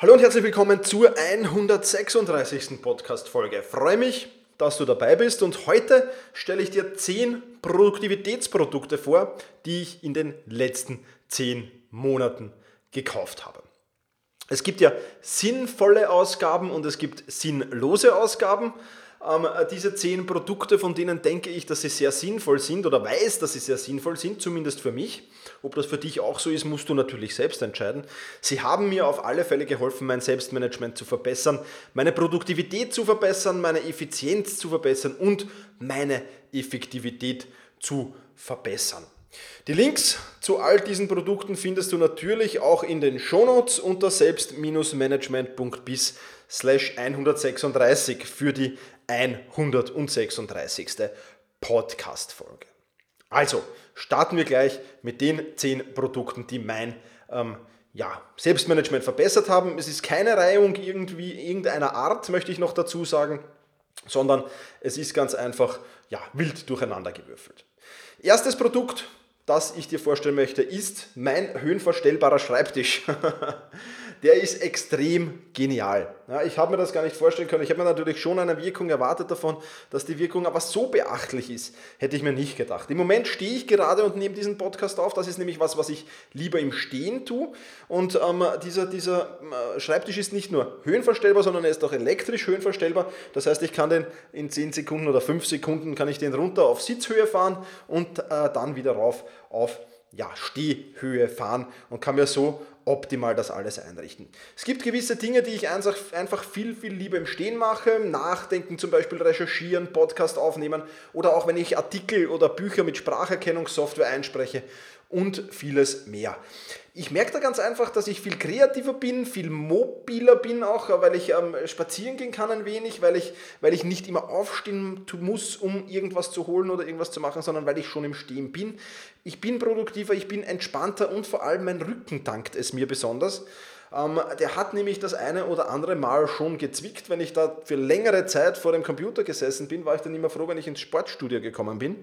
Hallo und herzlich willkommen zur 136. Podcast-Folge. Freue mich, dass du dabei bist und heute stelle ich dir 10 Produktivitätsprodukte vor, die ich in den letzten 10 Monaten gekauft habe. Es gibt ja sinnvolle Ausgaben und es gibt sinnlose Ausgaben. Ähm, diese zehn Produkte, von denen denke ich, dass sie sehr sinnvoll sind oder weiß, dass sie sehr sinnvoll sind, zumindest für mich. Ob das für dich auch so ist, musst du natürlich selbst entscheiden. Sie haben mir auf alle Fälle geholfen, mein Selbstmanagement zu verbessern, meine Produktivität zu verbessern, meine Effizienz zu verbessern und meine Effektivität zu verbessern. Die Links zu all diesen Produkten findest du natürlich auch in den Shownotes unter selbst-management.bis 136 für die 136. Podcast-Folge. Also, starten wir gleich mit den 10 Produkten, die mein ähm, ja, Selbstmanagement verbessert haben. Es ist keine Reihung irgendwie irgendeiner Art, möchte ich noch dazu sagen, sondern es ist ganz einfach ja, wild durcheinander gewürfelt. Erstes Produkt, das ich dir vorstellen möchte, ist mein höhenverstellbarer Schreibtisch. der ist extrem genial. Ja, ich habe mir das gar nicht vorstellen können. Ich habe mir natürlich schon eine Wirkung erwartet davon, dass die Wirkung aber so beachtlich ist, hätte ich mir nicht gedacht. Im Moment stehe ich gerade und nehme diesen Podcast auf. Das ist nämlich was, was ich lieber im Stehen tue. Und ähm, dieser, dieser äh, Schreibtisch ist nicht nur höhenverstellbar, sondern er ist auch elektrisch höhenverstellbar. Das heißt, ich kann den in 10 Sekunden oder 5 Sekunden kann ich den runter auf Sitzhöhe fahren und äh, dann wieder rauf auf ja, Stehhöhe fahren und kann mir so optimal das alles einrichten. Es gibt gewisse Dinge, die ich einfach viel, viel lieber im Stehen mache. Nachdenken, zum Beispiel recherchieren, Podcast aufnehmen oder auch wenn ich Artikel oder Bücher mit Spracherkennungssoftware einspreche und vieles mehr. Ich merke da ganz einfach, dass ich viel kreativer bin, viel mobiler bin auch, weil ich ähm, spazieren gehen kann ein wenig, weil ich, weil ich nicht immer aufstehen muss, um irgendwas zu holen oder irgendwas zu machen, sondern weil ich schon im Stehen bin. Ich bin produktiver, ich bin entspannter und vor allem mein Rücken dankt es mir besonders. Ähm, der hat nämlich das eine oder andere Mal schon gezwickt. Wenn ich da für längere Zeit vor dem Computer gesessen bin, war ich dann immer froh, wenn ich ins Sportstudio gekommen bin.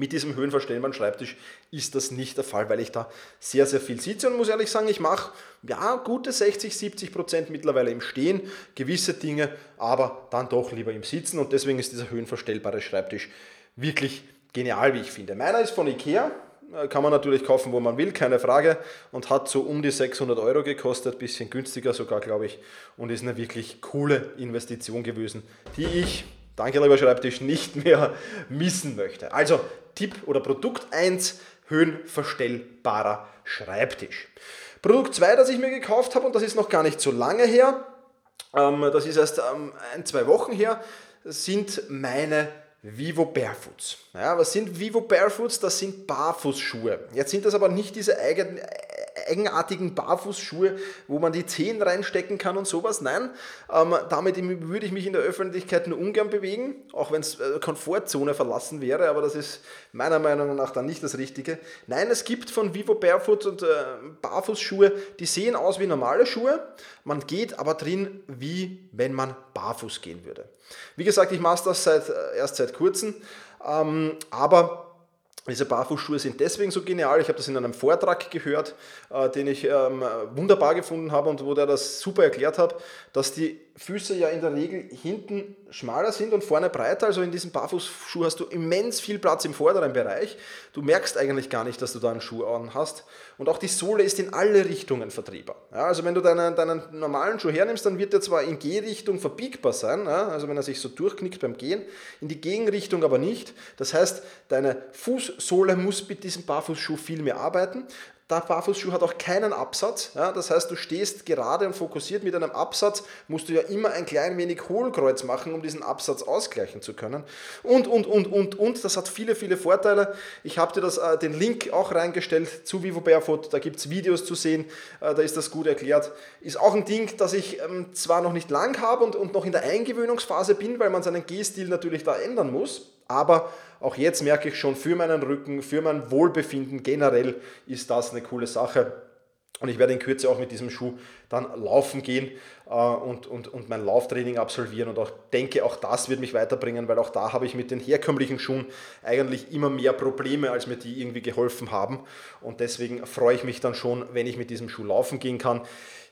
Mit diesem höhenverstellbaren Schreibtisch ist das nicht der Fall, weil ich da sehr, sehr viel sitze und muss ehrlich sagen, ich mache ja gute 60, 70 Prozent mittlerweile im Stehen, gewisse Dinge, aber dann doch lieber im Sitzen und deswegen ist dieser höhenverstellbare Schreibtisch wirklich genial, wie ich finde. Meiner ist von Ikea, äh, kann man natürlich kaufen, wo man will, keine Frage. Und hat so um die 600 Euro gekostet, bisschen günstiger sogar, glaube ich. Und ist eine wirklich coole Investition gewesen, die ich, danke lieber Schreibtisch, nicht mehr missen möchte. Also Tipp oder Produkt 1, höhenverstellbarer Schreibtisch. Produkt 2, das ich mir gekauft habe, und das ist noch gar nicht so lange her, ähm, das ist erst ähm, ein, zwei Wochen her, sind meine Vivo Barefoots. Ja, was sind Vivo Barefoots? Das sind Barfußschuhe. Jetzt sind das aber nicht diese eigenen eigenartigen Barfußschuhe, wo man die Zehen reinstecken kann und sowas. Nein, ähm, damit würde ich mich in der Öffentlichkeit nur ungern bewegen, auch wenn es äh, Komfortzone verlassen wäre, aber das ist meiner Meinung nach dann nicht das Richtige. Nein, es gibt von Vivo Barefoot und äh, Barfußschuhe, die sehen aus wie normale Schuhe, man geht aber drin, wie wenn man barfuß gehen würde. Wie gesagt, ich mache das seit, äh, erst seit kurzem, ähm, aber diese Barfußschuhe sind deswegen so genial. Ich habe das in einem Vortrag gehört, äh, den ich ähm, wunderbar gefunden habe und wo der das super erklärt hat, dass die Füße ja in der Regel hinten schmaler sind und vorne breiter. Also in diesem Barfußschuh hast du immens viel Platz im vorderen Bereich. Du merkst eigentlich gar nicht, dass du da einen Schuh an hast. Und auch die Sohle ist in alle Richtungen vertriebbar. Ja, also wenn du deinen, deinen normalen Schuh hernimmst, dann wird der zwar in Gehrichtung verbiegbar sein, ja, also wenn er sich so durchknickt beim Gehen, in die Gegenrichtung aber nicht. Das heißt, deine Fußsohle muss mit diesem Barfußschuh viel mehr arbeiten. Der Barfußschuh hat auch keinen Absatz. Ja, das heißt, du stehst gerade und fokussiert mit einem Absatz, musst du ja immer ein klein wenig Hohlkreuz machen, um diesen Absatz ausgleichen zu können. Und, und, und, und, und. Das hat viele, viele Vorteile. Ich habe dir das, äh, den Link auch reingestellt zu Vivo Barefoot. Da gibt es Videos zu sehen. Äh, da ist das gut erklärt. Ist auch ein Ding, das ich ähm, zwar noch nicht lang habe und, und noch in der Eingewöhnungsphase bin, weil man seinen Gehstil natürlich da ändern muss. Aber auch jetzt merke ich schon, für meinen Rücken, für mein Wohlbefinden generell ist das eine coole Sache. Und ich werde in Kürze auch mit diesem Schuh dann laufen gehen äh, und, und, und mein Lauftraining absolvieren. Und auch denke, auch das wird mich weiterbringen, weil auch da habe ich mit den herkömmlichen Schuhen eigentlich immer mehr Probleme, als mir die irgendwie geholfen haben. Und deswegen freue ich mich dann schon, wenn ich mit diesem Schuh laufen gehen kann.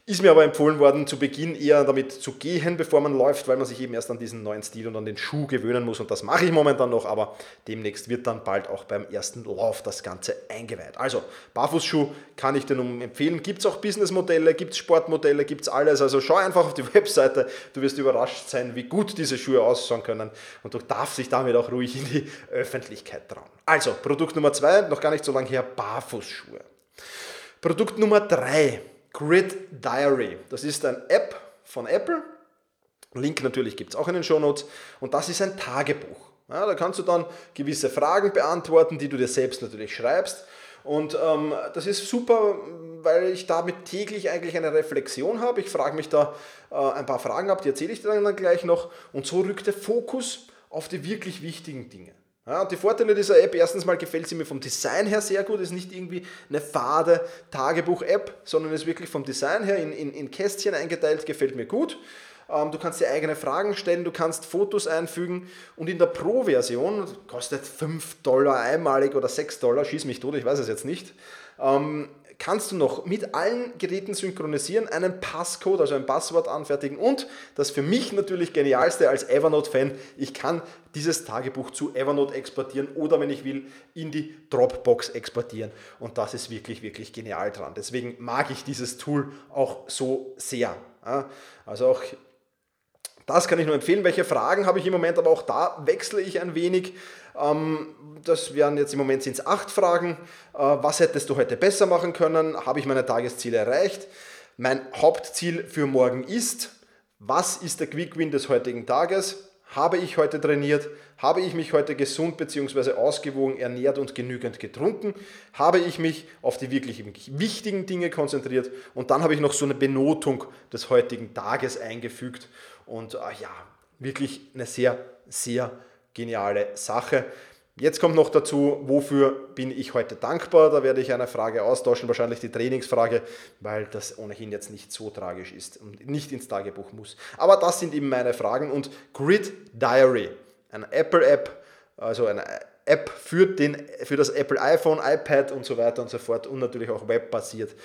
Ist mir aber empfohlen worden, zu Beginn eher damit zu gehen, bevor man läuft, weil man sich eben erst an diesen neuen Stil und an den Schuh gewöhnen muss. Und das mache ich momentan noch, aber demnächst wird dann bald auch beim ersten Lauf das Ganze eingeweiht. Also, Barfußschuh kann ich dir nun empfehlen. Gibt es auch Businessmodelle, gibt es Sportmodelle, gibt es alles. Also schau einfach auf die Webseite. Du wirst überrascht sein, wie gut diese Schuhe ausschauen können. Und du darfst dich damit auch ruhig in die Öffentlichkeit trauen. Also, Produkt Nummer zwei, noch gar nicht so lange her, Barfußschuhe. Produkt Nummer drei Grid Diary. Das ist eine App von Apple. Link natürlich gibt es auch in den Show Notes. Und das ist ein Tagebuch. Ja, da kannst du dann gewisse Fragen beantworten, die du dir selbst natürlich schreibst. Und ähm, das ist super, weil ich damit täglich eigentlich eine Reflexion habe. Ich frage mich da äh, ein paar Fragen ab, die erzähle ich dir dann gleich noch. Und so rückt der Fokus auf die wirklich wichtigen Dinge. Ja, und die Vorteile dieser App, erstens mal gefällt sie mir vom Design her sehr gut, ist nicht irgendwie eine fade Tagebuch-App, sondern ist wirklich vom Design her in, in, in Kästchen eingeteilt, gefällt mir gut. Ähm, du kannst dir eigene Fragen stellen, du kannst Fotos einfügen und in der Pro-Version, kostet 5 Dollar einmalig oder 6 Dollar, schieß mich tot, ich weiß es jetzt nicht, ähm, kannst du noch mit allen Geräten synchronisieren, einen Passcode, also ein Passwort anfertigen und das für mich natürlich genialste als Evernote-Fan, ich kann dieses Tagebuch zu Evernote exportieren oder wenn ich will, in die Dropbox exportieren. Und das ist wirklich, wirklich genial dran. Deswegen mag ich dieses Tool auch so sehr. Also auch das kann ich nur empfehlen. Welche Fragen habe ich im Moment, aber auch da wechsle ich ein wenig. Ähm, das wären jetzt im Moment sind es acht Fragen. Äh, was hättest du heute besser machen können? Habe ich meine Tagesziele erreicht? Mein Hauptziel für morgen ist, was ist der Quick Win des heutigen Tages? Habe ich heute trainiert? Habe ich mich heute gesund bzw. ausgewogen ernährt und genügend getrunken? Habe ich mich auf die wirklich wichtigen Dinge konzentriert? Und dann habe ich noch so eine Benotung des heutigen Tages eingefügt. Und äh, ja, wirklich eine sehr, sehr geniale Sache. Jetzt kommt noch dazu, wofür bin ich heute dankbar? Da werde ich eine Frage austauschen, wahrscheinlich die Trainingsfrage, weil das ohnehin jetzt nicht so tragisch ist und nicht ins Tagebuch muss. Aber das sind eben meine Fragen und Grid Diary, eine Apple-App, also eine App für, den, für das Apple iPhone, iPad und so weiter und so fort und natürlich auch webbasiert.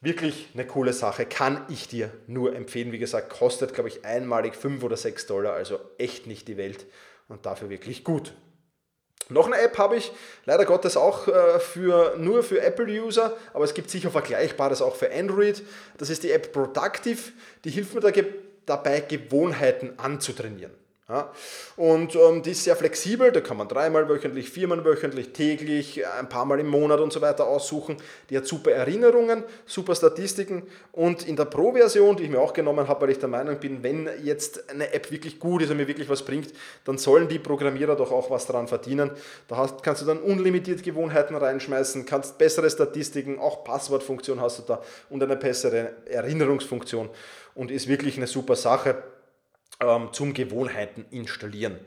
Wirklich eine coole Sache, kann ich dir nur empfehlen. Wie gesagt, kostet, glaube ich, einmalig 5 oder 6 Dollar, also echt nicht die Welt und dafür wirklich gut. Noch eine App habe ich, leider Gottes auch äh, für, nur für Apple-User, aber es gibt sicher Vergleichbares auch für Android. Das ist die App Productive, die hilft mir dabei, Gewohnheiten anzutrainieren. Ja. Und ähm, die ist sehr flexibel, da kann man dreimal wöchentlich, viermal wöchentlich, täglich, ein paar Mal im Monat und so weiter aussuchen. Die hat super Erinnerungen, super Statistiken und in der Pro-Version, die ich mir auch genommen habe, weil ich der Meinung bin, wenn jetzt eine App wirklich gut ist und mir wirklich was bringt, dann sollen die Programmierer doch auch was daran verdienen. Da hast, kannst du dann unlimitiert Gewohnheiten reinschmeißen, kannst bessere Statistiken, auch Passwortfunktion hast du da und eine bessere Erinnerungsfunktion und ist wirklich eine super Sache ähm, zum Gewohnheiten installieren.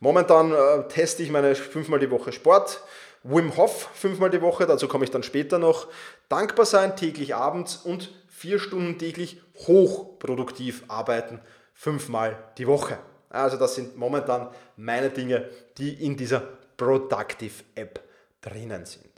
Momentan äh, teste ich meine fünfmal die Woche Sport. Wim Hof fünfmal die Woche, dazu komme ich dann später noch. Dankbar sein täglich abends und vier Stunden täglich hochproduktiv arbeiten, fünfmal die Woche. Also das sind momentan meine Dinge, die in dieser Productive App drinnen sind.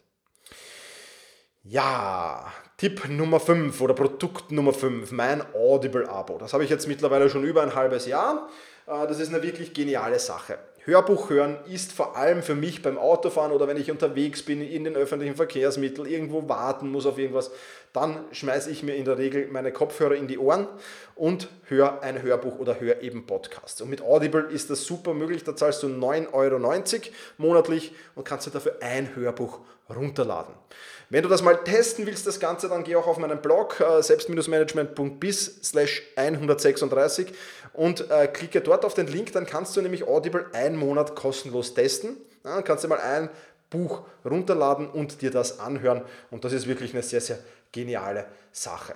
Ja, Tipp Nummer 5 oder Produkt Nummer 5, mein Audible-Abo. Das habe ich jetzt mittlerweile schon über ein halbes Jahr. Äh, das ist eine wirklich geniale Sache. Hörbuch hören ist vor allem für mich beim Autofahren oder wenn ich unterwegs bin in den öffentlichen Verkehrsmitteln, irgendwo warten muss auf irgendwas, dann schmeiße ich mir in der Regel meine Kopfhörer in die Ohren und höre ein Hörbuch oder höre eben Podcasts. Und mit Audible ist das super möglich, da zahlst du 9,90 Euro monatlich und kannst dir dafür ein Hörbuch runterladen. Wenn du das mal testen willst, das Ganze, dann geh auch auf meinen Blog äh, selbst-management.bis slash 136 und äh, klicke dort auf den Link, dann kannst du nämlich Audible einen Monat kostenlos testen. Ja, dann kannst du mal ein Buch runterladen und dir das anhören und das ist wirklich eine sehr, sehr geniale Sache.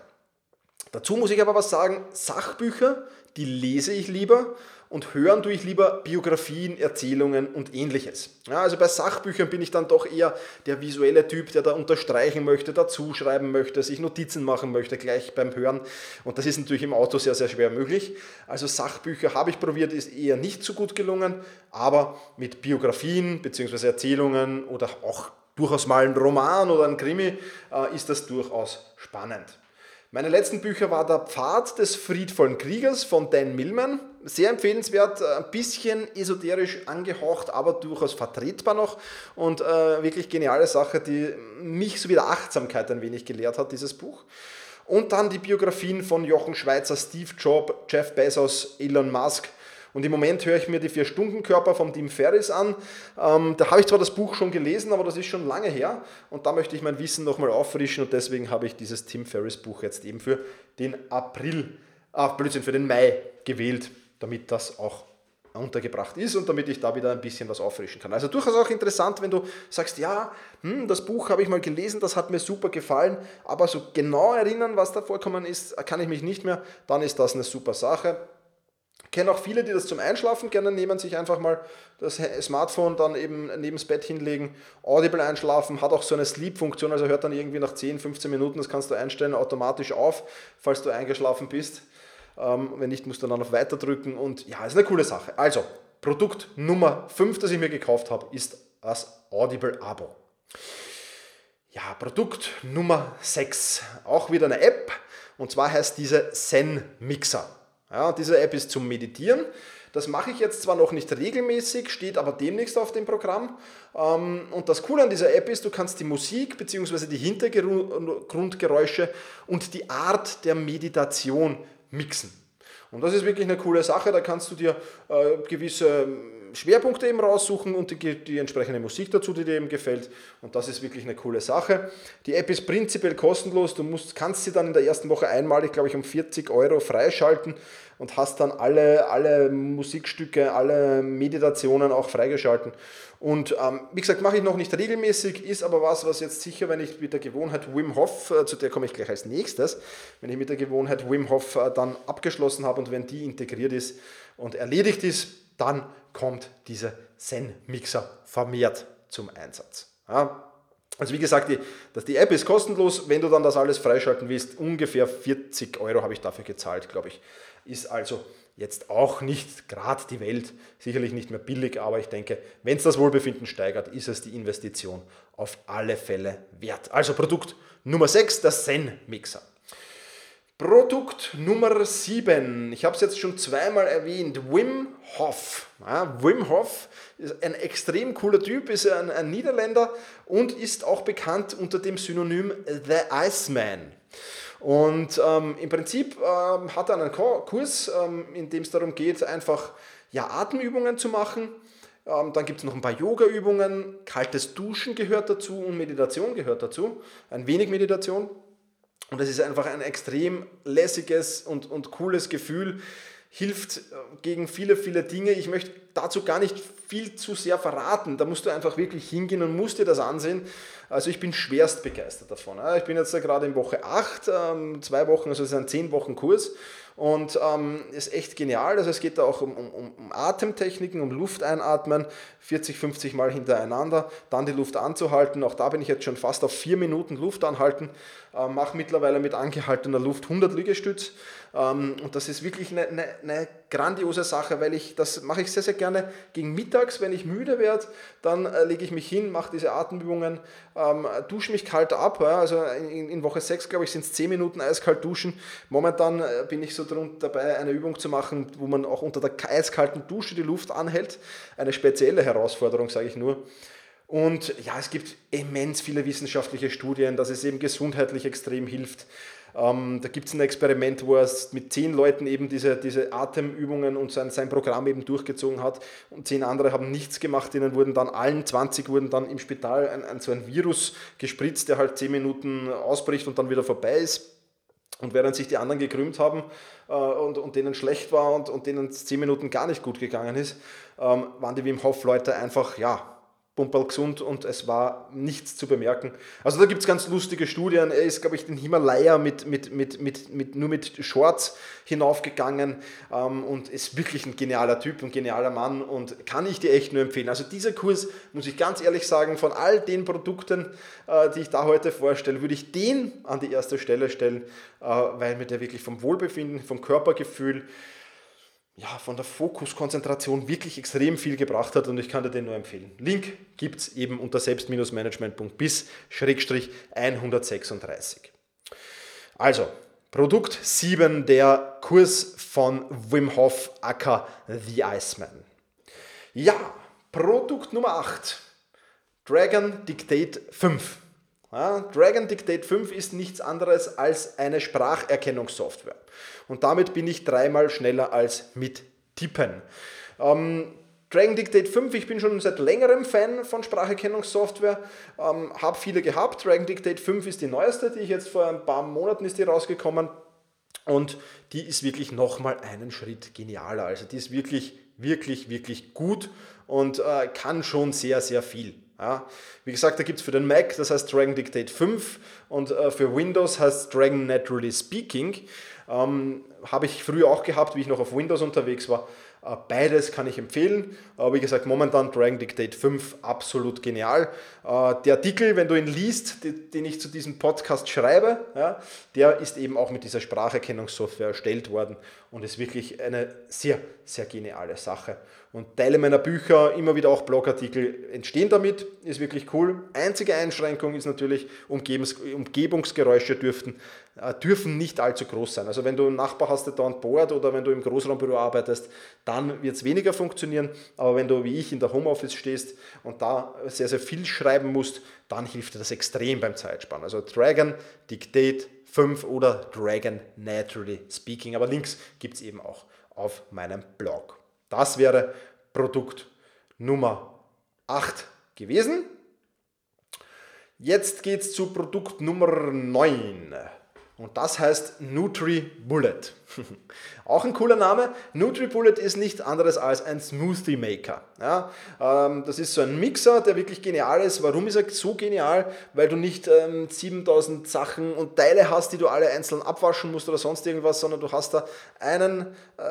Dazu muss ich aber was sagen, Sachbücher, die lese ich lieber und hören tue ich lieber Biografien, Erzählungen und ähnliches. Ja, also bei Sachbüchern bin ich dann doch eher der visuelle Typ, der da unterstreichen möchte, dazu schreiben möchte, sich Notizen machen möchte gleich beim Hören. Und das ist natürlich im Auto sehr, sehr schwer möglich. Also Sachbücher habe ich probiert, ist eher nicht so gut gelungen, aber mit Biografien bzw. Erzählungen oder auch durchaus mal ein Roman oder ein Krimi äh, ist das durchaus spannend. Meine letzten Bücher war Der Pfad des friedvollen Kriegers von Dan Millman. Sehr empfehlenswert, ein bisschen esoterisch angehaucht, aber durchaus vertretbar noch und äh, wirklich geniale Sache, die mich so wieder Achtsamkeit ein wenig gelehrt hat, dieses Buch. Und dann die Biografien von Jochen Schweizer, Steve Jobs, Jeff Bezos, Elon Musk. Und im Moment höre ich mir die Vier-Stunden-Körper vom Tim Ferris an. Ähm, da habe ich zwar das Buch schon gelesen, aber das ist schon lange her. Und da möchte ich mein Wissen nochmal auffrischen. Und deswegen habe ich dieses Tim Ferris-Buch jetzt eben für den April, ah, Blödsinn, für den Mai gewählt, damit das auch untergebracht ist und damit ich da wieder ein bisschen was auffrischen kann. Also durchaus auch interessant, wenn du sagst, ja, hm, das Buch habe ich mal gelesen, das hat mir super gefallen, aber so genau erinnern, was da vorkommen ist, kann ich mich nicht mehr, dann ist das eine super Sache. Kenne auch viele, die das zum Einschlafen gerne nehmen, sich einfach mal das Smartphone dann eben neben das Bett hinlegen, Audible einschlafen, hat auch so eine Sleep-Funktion, also hört dann irgendwie nach 10, 15 Minuten, das kannst du einstellen, automatisch auf, falls du eingeschlafen bist. Ähm, wenn nicht, musst du dann auf Weiter drücken und ja, ist eine coole Sache. Also, Produkt Nummer 5, das ich mir gekauft habe, ist das Audible-Abo. Ja, Produkt Nummer 6, auch wieder eine App und zwar heißt diese Zen Mixer. Ja, diese App ist zum Meditieren. Das mache ich jetzt zwar noch nicht regelmäßig, steht aber demnächst auf dem Programm. Ähm, und das Coole an dieser App ist, du kannst die Musik bzw. die Hintergrundgeräusche und die Art der Meditation mixen. Und das ist wirklich eine coole Sache, da kannst du dir äh, gewisse Schwerpunkte eben raussuchen und die, die, entsprechende Musik dazu, die dir eben gefällt. Und das ist wirklich eine coole Sache. Die App ist prinzipiell kostenlos. Du musst, kannst sie dann in der ersten Woche einmalig, glaube ich, um 40 Euro freischalten und hast dann alle, alle Musikstücke, alle Meditationen auch freigeschalten. Und ähm, wie gesagt, mache ich noch nicht regelmäßig, ist aber was, was jetzt sicher, wenn ich mit der Gewohnheit Wim Hof, äh, zu der komme ich gleich als nächstes, wenn ich mit der Gewohnheit Wim Hof äh, dann abgeschlossen habe und wenn die integriert ist und erledigt ist, dann kommt dieser Zen-Mixer vermehrt zum Einsatz. Ja, also wie gesagt, die, dass die App ist kostenlos, wenn du dann das alles freischalten willst, ungefähr 40 Euro habe ich dafür gezahlt, glaube ich. Ist also jetzt auch nicht gerade die Welt, sicherlich nicht mehr billig, aber ich denke, wenn es das Wohlbefinden steigert, ist es die Investition auf alle Fälle wert. Also Produkt Nummer 6, der Zen-Mixer. Produkt Nummer 7. Ich habe es jetzt schon zweimal erwähnt. Wim Hof. Ja, Wim Hof ist ein extrem cooler Typ, ist ein, ein Niederländer und ist auch bekannt unter dem Synonym The Iceman. Und ähm, im Prinzip ähm, hat er einen Kurs, ähm, in dem es darum geht, einfach ja, Atemübungen zu machen. Ähm, dann gibt es noch ein paar Yoga-Übungen, kaltes Duschen gehört dazu und Meditation gehört dazu. Ein wenig Meditation. Und es ist einfach ein extrem lässiges und, und cooles Gefühl, hilft äh, gegen viele, viele Dinge. Ich möchte dazu gar nicht viel zu sehr verraten. Da musst du einfach wirklich hingehen und musst dir das ansehen. Also ich bin schwerst begeistert davon. Ich bin jetzt gerade in Woche 8, ähm, zwei Wochen, also es ist ein 10 Wochen Kurs und ähm, ist echt genial. Also es geht da auch um, um, um Atemtechniken, um Luft einatmen, 40, 50 Mal hintereinander, dann die Luft anzuhalten. Auch da bin ich jetzt schon fast auf 4 Minuten Luft anhalten, äh, mache mittlerweile mit angehaltener Luft 100 Liegestütz. Ähm, und das ist wirklich eine, eine, eine, grandiose Sache, weil ich das mache ich sehr, sehr gerne gegen mittags, wenn ich müde werde, dann äh, lege ich mich hin, mache diese Atemübungen, ähm, dusche mich kalt ab. Ja, also in, in, Woche 6, glaube ich, sind es 10 Minuten eiskalt duschen. Momentan äh, bin ich so drum, dabei, eine Übung zu machen, wo man auch unter der eiskalten Dusche die Luft anhält. Eine spezielle Herausforderung, sage ich nur. Und ja, es gibt immens viele wissenschaftliche Studien, dass es eben gesundheitlich extrem hilft. Ähm, da gibt es ein Experiment, wo er mit zehn Leuten eben diese, diese Atemübungen und sein, sein Programm eben durchgezogen hat und zehn andere haben nichts gemacht, denen wurden dann allen 20 wurden dann im Spital ein, ein, so ein Virus gespritzt, der halt zehn Minuten ausbricht und dann wieder vorbei ist. Und während sich die anderen gekrümmt haben äh, und, und denen schlecht war und, und denen zehn Minuten gar nicht gut gegangen ist, ähm, waren die Wim Hof-Leute einfach, ja, Pumperl gesund und es war nichts zu bemerken. Also da gibt es ganz lustige Studien. Er ist, glaube ich, den Himalaya mit, mit, mit, mit, mit, nur mit Shorts hinaufgegangen ähm, und ist wirklich ein genialer Typ, ein genialer Mann und kann ich dir echt nur empfehlen. Also dieser Kurs, muss ich ganz ehrlich sagen, von all den Produkten, äh, die ich da heute vorstelle, würde ich den an die erste Stelle stellen, äh, weil mir der wirklich vom Wohlbefinden, vom Körpergefühl, ja, von der Fokuskonzentration wirklich extrem viel gebracht hat und ich kann dir den nur empfehlen. Link gibt es eben unter selbst-management.bis-136. Also, Produkt 7, der Kurs von Wim Hof Acker The Iceman. Ja, Produkt Nummer 8, Dragon Dictate 5. Ja, Dragon Dictate 5 ist nichts anderes als eine Spracherkennungssoftware. Und damit bin ich dreimal schneller als mit Tippen. Ähm, Dragon Dictate 5, ich bin schon seit längerem Fan von Spracherkennungssoftware, ähm, habe viele gehabt. Dragon Dictate 5 ist die neueste, die ich jetzt vor ein paar Monaten ist die rausgekommen und die ist wirklich nochmal einen Schritt genialer. Also die ist wirklich, wirklich, wirklich gut und äh, kann schon sehr, sehr viel. Ja. Wie gesagt, da gibt es für den Mac, das heißt Dragon Dictate 5 und äh, für Windows heißt Dragon Naturally Speaking. Ähm, Habe ich früher auch gehabt, wie ich noch auf Windows unterwegs war. Äh, beides kann ich empfehlen. Aber wie gesagt, momentan Dragon Dictate 5 absolut genial. Äh, der Artikel, wenn du ihn liest, den ich zu diesem Podcast schreibe, der ist eben auch mit dieser Spracherkennungssoftware erstellt worden und ist wirklich eine sehr, sehr geniale Sache. Und Teile meiner Bücher, immer wieder auch Blogartikel entstehen damit, ist wirklich cool. Einzige Einschränkung ist natürlich, Umgebungs Umgebungsgeräusche dürften, äh, dürfen nicht allzu groß sein. Also wenn du einen Nachbar hast, der dauernd bohrt oder wenn du im Großraumbüro arbeitest, dann wird es weniger funktionieren. Aber wenn du wie ich in der Homeoffice stehst und da sehr, sehr viel schreiben musst, dann hilft dir das extrem beim Zeitspannen. Also Dragon, Dictate 5 oder Dragon Naturally Speaking. Aber Links gibt es eben auch auf meinem Blog. Das wäre Produkt Nummer 8 gewesen. Jetzt geht es zu Produkt Nummer 9. Und das heißt NutriBullet. Auch ein cooler Name. NutriBullet ist nichts anderes als ein Smoothie Maker. Ja, ähm, das ist so ein Mixer, der wirklich genial ist. Warum ist er so genial? Weil du nicht ähm, 7000 Sachen und Teile hast, die du alle einzeln abwaschen musst oder sonst irgendwas, sondern du hast da einen äh,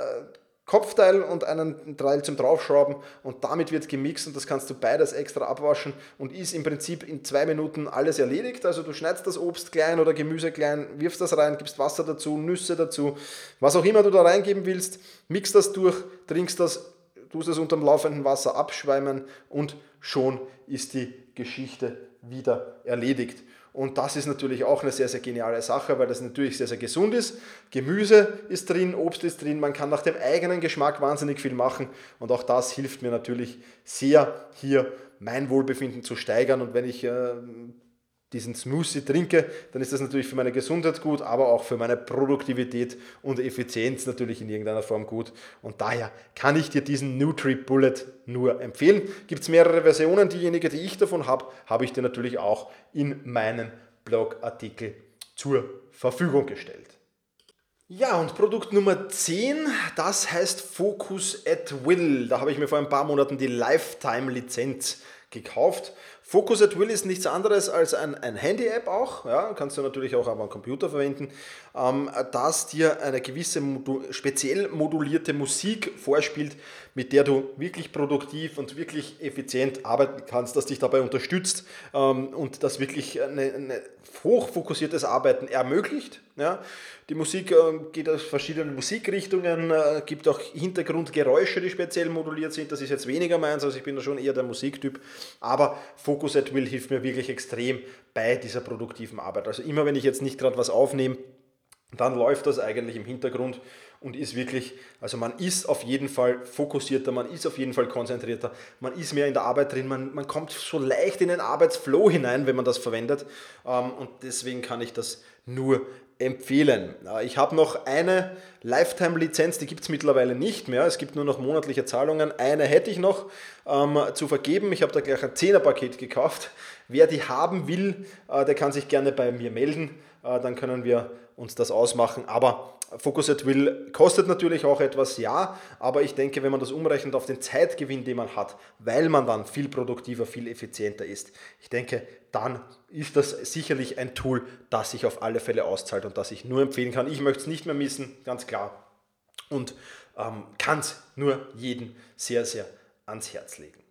Kopfteil und einen Teil zum Draufschrauben und damit wird gemixt und das kannst du beides extra abwaschen und ist im Prinzip in zwei Minuten alles erledigt. Also du schneidest das Obst klein oder Gemüse klein, wirfst das rein, gibst Wasser dazu, Nüsse dazu, was auch immer du da reingeben willst, mixt das durch, trinkst das, tust es unter dem laufenden Wasser abschweimen und schon ist die Geschichte wieder erledigt. Und das ist natürlich auch eine sehr, sehr geniale Sache, weil das natürlich sehr, sehr gesund ist. Gemüse ist drin, Obst ist drin, man kann nach dem eigenen Geschmack wahnsinnig viel machen. Und auch das hilft mir natürlich sehr, hier mein Wohlbefinden zu steigern. Und wenn ich äh, diesen Smoothie trinke, dann ist das natürlich für meine Gesundheit gut, aber auch für meine Produktivität und Effizienz natürlich in irgendeiner Form gut. Und daher kann ich dir diesen NutriBullet nur empfehlen. Gibt es mehrere Versionen, diejenige, die ich davon habe, habe ich dir natürlich auch in meinem Blogartikel zur Verfügung gestellt. Ja, und Produkt Nummer 10, das heißt Focus at Will. Da habe ich mir vor ein paar Monaten die Lifetime-Lizenz gekauft. Focus at Will ist nichts anderes als ein, ein Handy-App auch, ja, kannst du natürlich auch am Computer verwenden, ähm, das dir eine gewisse modu speziell modulierte Musik vorspielt, mit der du wirklich produktiv und wirklich effizient arbeiten kannst, das dich dabei unterstützt ähm, und das wirklich ein hochfokussiertes Arbeiten ermöglicht. Ja. Die Musik äh, geht aus verschiedenen Musikrichtungen, äh, gibt auch Hintergrundgeräusche, die speziell moduliert sind. Das ist jetzt weniger meins, also ich bin da schon eher der Musiktyp. Aber Focus at Will hilft mir wirklich extrem bei dieser produktiven Arbeit. Also immer wenn ich jetzt nicht gerade was aufnehme, dann läuft das eigentlich im Hintergrund und ist wirklich, also man ist auf jeden Fall fokussierter, man ist auf jeden Fall konzentrierter, man ist mehr in der Arbeit drin, man, man kommt so leicht in den Arbeitsflow hinein, wenn man das verwendet ähm, und deswegen kann ich das nur empfehlen. Äh, ich habe noch eine Lifetime-Lizenz, die gibt es mittlerweile nicht mehr. Es gibt nur noch monatliche Zahlungen. Eine hätte ich noch ähm, zu vergeben. Ich habe da gleich ein 10er-Paket gekauft. Wer die haben will, äh, der kann sich gerne bei mir melden. Äh, dann können wir uns das ausmachen. Aber Focus at Will kostet natürlich auch etwas, ja, aber ich denke, wenn man das umrechnet auf den Zeitgewinn, den man hat, weil man dann viel produktiver, viel effizienter ist, ich denke, dann ist das sicherlich ein Tool, das sich auf alle Fälle auszahlt und das ich nur empfehlen kann. Ich möchte es nicht mehr missen, ganz klar. Und ähm, kann es nur jedem sehr, sehr ans Herz legen.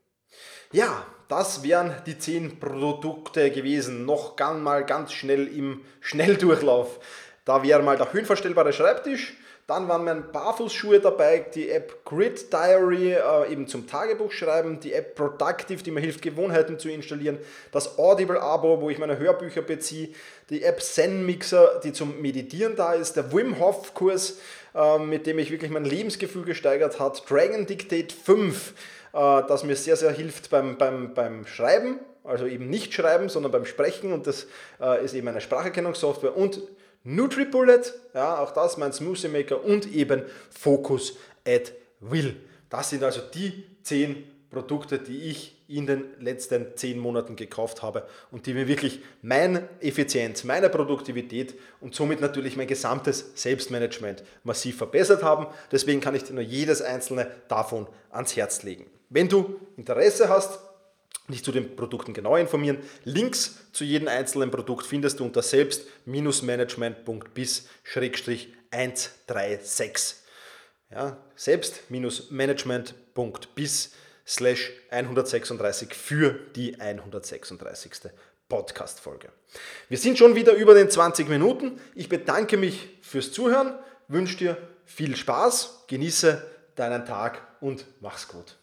Ja, das wären die 10 Produkte gewesen. Noch ganz mal ganz schnell im Schnelldurchlauf. Da wäre mal der höhenverstellbare Schreibtisch, dann waren meine Barfußschuhe dabei, die App Grid Diary äh, eben zum Tagebuch schreiben, die App Productive, die mir hilft, Gewohnheiten zu installieren, das Audible-Abo, wo ich meine Hörbücher beziehe, die App Zen Mixer, die zum Meditieren da ist, der Wim Hof Kurs, äh, mit dem ich wirklich mein Lebensgefühl gesteigert hat, Dragon Dictate 5, äh, das mir sehr, sehr hilft beim, beim, beim Schreiben, also eben nicht schreiben, sondern beim Sprechen und das äh, ist eben eine Spracherkennungssoftware und NutriBullet, ja, auch das mein Smoothie Maker und eben Focus at Will. Das sind also die zehn Produkte, die ich in den letzten zehn Monaten gekauft habe und die mir wirklich meine Effizienz, meine Produktivität und somit natürlich mein gesamtes Selbstmanagement massiv verbessert haben. Deswegen kann ich dir nur jedes einzelne davon ans Herz legen. Wenn du Interesse hast, nicht zu den Produkten genau informieren. Links zu jedem einzelnen Produkt findest du unter selbst-management.bis-136. Ja, selbst-management.bis slash 136 für die 136. Podcast-Folge. Wir sind schon wieder über den 20 Minuten. Ich bedanke mich fürs Zuhören, wünsche dir viel Spaß, genieße deinen Tag und mach's gut.